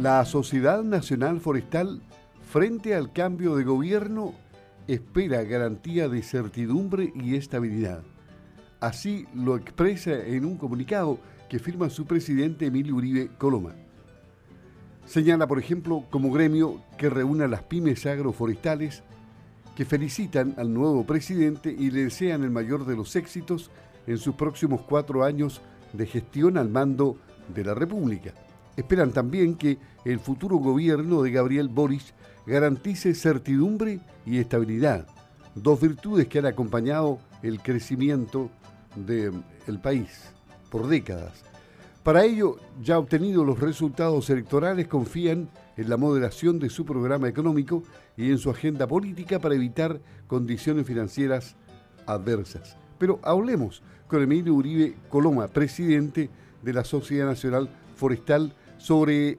La Sociedad Nacional Forestal, frente al cambio de gobierno, espera garantía de certidumbre y estabilidad. Así lo expresa en un comunicado que firma su presidente Emilio Uribe Coloma. Señala, por ejemplo, como gremio que reúne a las pymes agroforestales que felicitan al nuevo presidente y le desean el mayor de los éxitos en sus próximos cuatro años de gestión al mando de la República. Esperan también que el futuro gobierno de Gabriel Boris garantice certidumbre y estabilidad, dos virtudes que han acompañado el crecimiento del país por décadas. Para ello, ya obtenido los resultados electorales, confían en la moderación de su programa económico y en su agenda política para evitar condiciones financieras adversas. Pero hablemos con Emilio Uribe Coloma, presidente de la Sociedad Nacional Forestal, sobre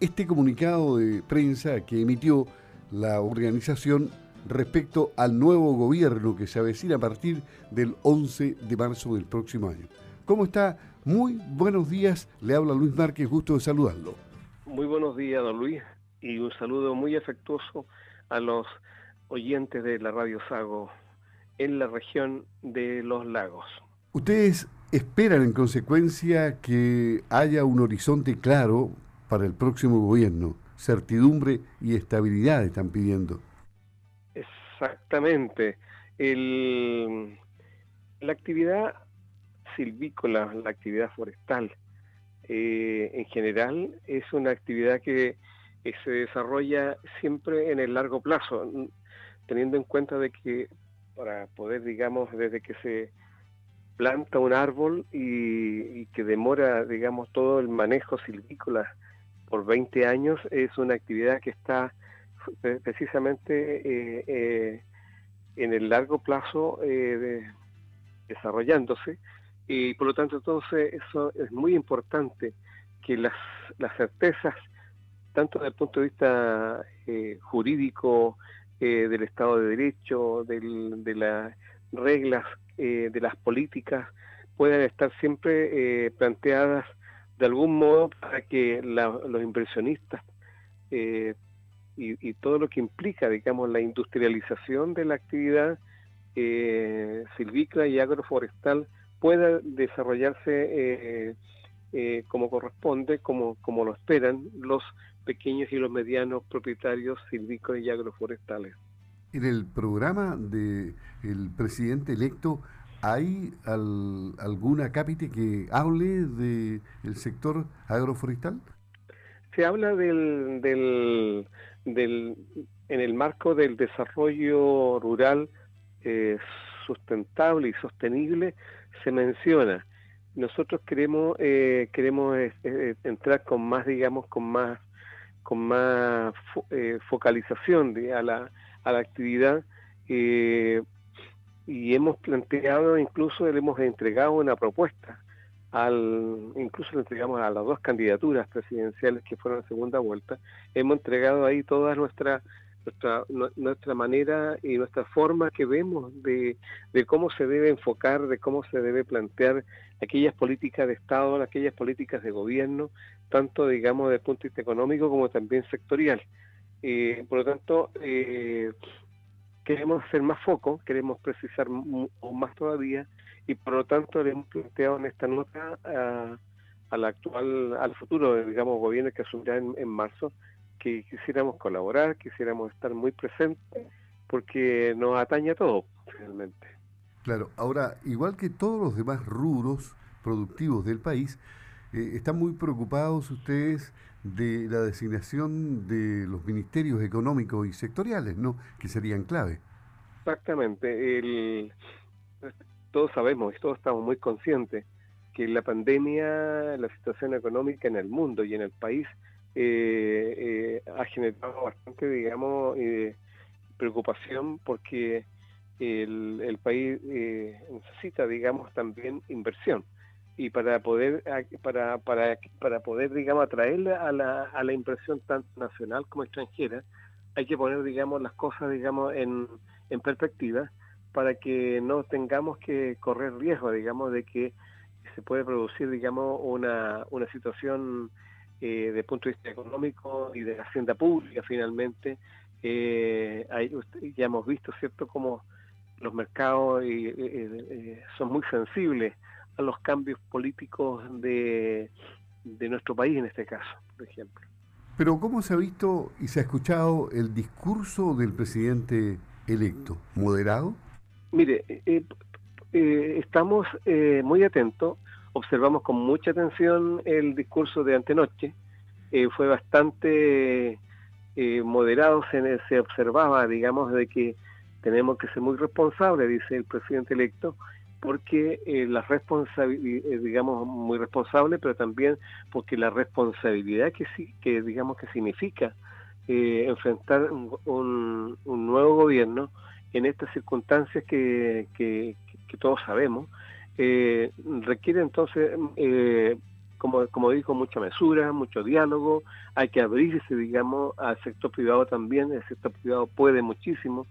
este comunicado de prensa que emitió la organización respecto al nuevo gobierno que se avecina a partir del 11 de marzo del próximo año. ¿Cómo está? Muy buenos días, le habla Luis Márquez, gusto de saludarlo. Muy buenos días, don Luis, y un saludo muy afectuoso a los oyentes de la Radio Sago en la región de los lagos. Ustedes esperan en consecuencia que haya un horizonte claro para el próximo gobierno, certidumbre y estabilidad están pidiendo. Exactamente. El, la actividad silvícola, la actividad forestal, eh, en general es una actividad que se desarrolla siempre en el largo plazo, teniendo en cuenta de que para poder, digamos, desde que se planta un árbol y, que demora, digamos, todo el manejo silvícola por 20 años, es una actividad que está precisamente eh, eh, en el largo plazo desarrollándose. Y por lo tanto, entonces, eso es muy importante que las, las certezas, tanto desde el punto de vista eh, jurídico, eh, del Estado de Derecho, de las reglas, eh, de las políticas, puedan estar siempre planteadas de algún modo para que los inversionistas y, y, todo lo que implica, digamos, la industrialización de la actividad silvícola y agroforestal pueda desarrollarse eh, eh, como corresponde, como, como lo esperan los pequeños y los medianos propietarios silvícolas y agroforestales. En el programa del presidente electo, ¿hay alguna cápite que hable del sector agroforestal? Se habla del, del, en el marco del desarrollo rural eh, sustentable y sostenible, se menciona. Nosotros queremos eh, queremos eh, eh, entrar con más, digamos, con más con más focalización a, la, a la actividad y hemos planteado, incluso le hemos entregado una propuesta al, incluso le entregamos a las dos candidaturas presidenciales que fueron en segunda vuelta, hemos entregado ahí todas nuestras nuestra, nuestra manera y nuestra forma que vemos de, cómo se debe enfocar, de cómo se debe plantear aquellas políticas de Estado, aquellas políticas de gobierno, tanto digamos desde el punto de vista económico como también sectorial. Eh, por lo tanto, eh, queremos hacer más foco, queremos precisar más todavía y por lo tanto le hemos planteado en esta nota a, al actual, al futuro, digamos, gobierno que asumirá en marzo, que quisiéramos colaborar, quisiéramos estar muy presentes, porque nos atañe a todo, finalmente. Claro, ahora, igual que todos los demás rubros productivos del país, eh, están muy preocupados ustedes de la designación de los ministerios económicos y sectoriales, ¿no? Que serían clave. Exactamente. El, todos sabemos todos estamos muy conscientes que la pandemia, la situación económica en el mundo y en el país eh, eh, ha generado bastante, digamos, eh, preocupación porque el, país eh, necesita, digamos, también inversión y para poder para para para poder digamos atraer a la, a la inversión tanto nacional como extranjera hay que poner digamos las cosas digamos en, en perspectiva para que no tengamos que correr riesgo digamos de que se puede producir digamos una, una situación eh, desde punto de vista económico y de hacienda pública finalmente. Eh, ya hemos visto, ¿cierto?, cómo los mercados son muy sensibles a los cambios políticos de, de nuestro país en este caso, por ejemplo. Pero ¿cómo se ha visto y se ha escuchado el discurso del presidente electo? ¿Moderado? Mire, eh, eh, estamos eh, muy atentos, observamos con mucha atención el discurso de antenoche, fue bastante moderado, se, se observaba, digamos, de que tenemos que ser muy responsables, dice el presidente electo, porque eh, la responsabilidad, eh, digamos, muy responsable, pero también porque la responsabilidad que sí, que digamos que significa eh, enfrentar un, nuevo gobierno en estas circunstancias que, que, todos sabemos, requiere entonces, como, como dijo, mucha mesura, mucho diálogo, hay que abrirse, digamos, al sector privado también, el sector privado puede muchísimo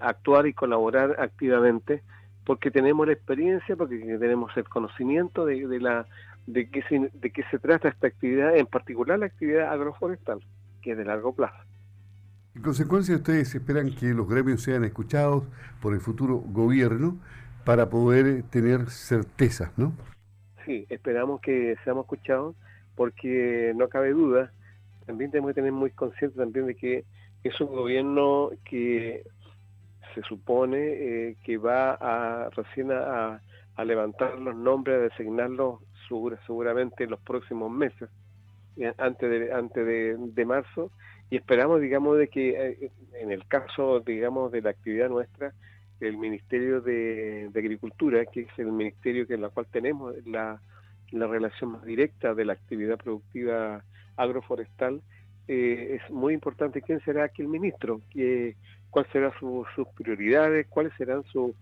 actuar y colaborar activamente porque tenemos la experiencia, porque tenemos el conocimiento de, la de qué, se, de qué se trata esta actividad, en particular la actividad agroforestal, que es de largo plazo. En consecuencia, ustedes esperan que los gremios sean escuchados por el futuro gobierno para poder tener certezas, ¿no? Sí, esperamos que seamos escuchados porque no cabe duda, también tenemos que tener muy consciente también de que es un gobierno que se supone eh, que va a recién a, levantar los nombres, a designarlos seguramente en los próximos meses, eh, antes de antes de, marzo, y esperamos, digamos, de que eh, en el caso, digamos, de la actividad nuestra, el Ministerio de, Agricultura, que es el ministerio que en la cual tenemos la, la relación más directa de la actividad productiva agroforestal, es muy importante quién será aquí el ministro, que cuáles serán sus prioridades, cuáles serán su,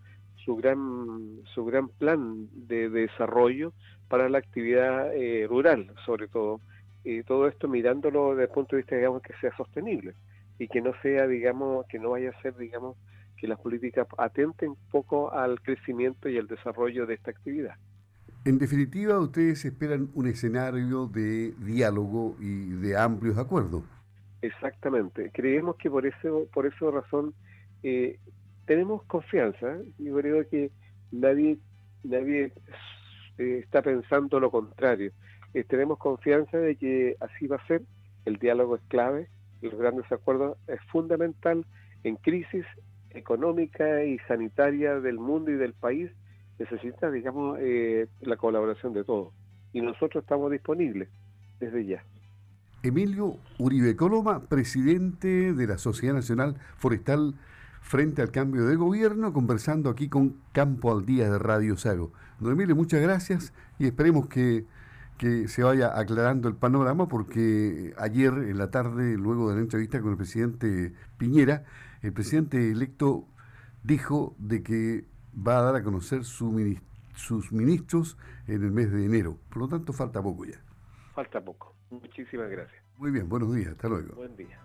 su gran su gran plan de, desarrollo para la actividad eh, rural, sobre todo. Y todo esto mirándolo desde el punto de vista, digamos, que sea sostenible y que no sea, digamos, que no vaya a ser, digamos, que las políticas atenten un poco al crecimiento y al desarrollo de esta actividad. En definitiva, ustedes esperan un escenario de diálogo y de amplios acuerdos. Exactamente. Creemos que por eso, por esa razón eh, tenemos confianza. Yo creo que nadie, nadie eh, está pensando lo contrario. Eh, tenemos confianza de que así va a ser. El diálogo es clave. Los grandes acuerdos es fundamental en crisis económica y sanitaria del mundo y del país. Necesita, digamos, la colaboración de todos. Y nosotros estamos disponibles desde ya. Emilio Uribe Coloma, presidente de la Sociedad Nacional Forestal frente al cambio de gobierno, conversando aquí con Campo al Día de Radio Sago. Don Emilio, muchas gracias y esperemos que, que se vaya aclarando el panorama porque ayer en la tarde, luego de la entrevista con el presidente Piñera, el presidente electo dijo de que va a dar a conocer su, sus ministros en el mes de enero. Por lo tanto, falta poco ya. Falta poco. Muchísimas gracias. Muy bien, buenos días, hasta luego. Buen día.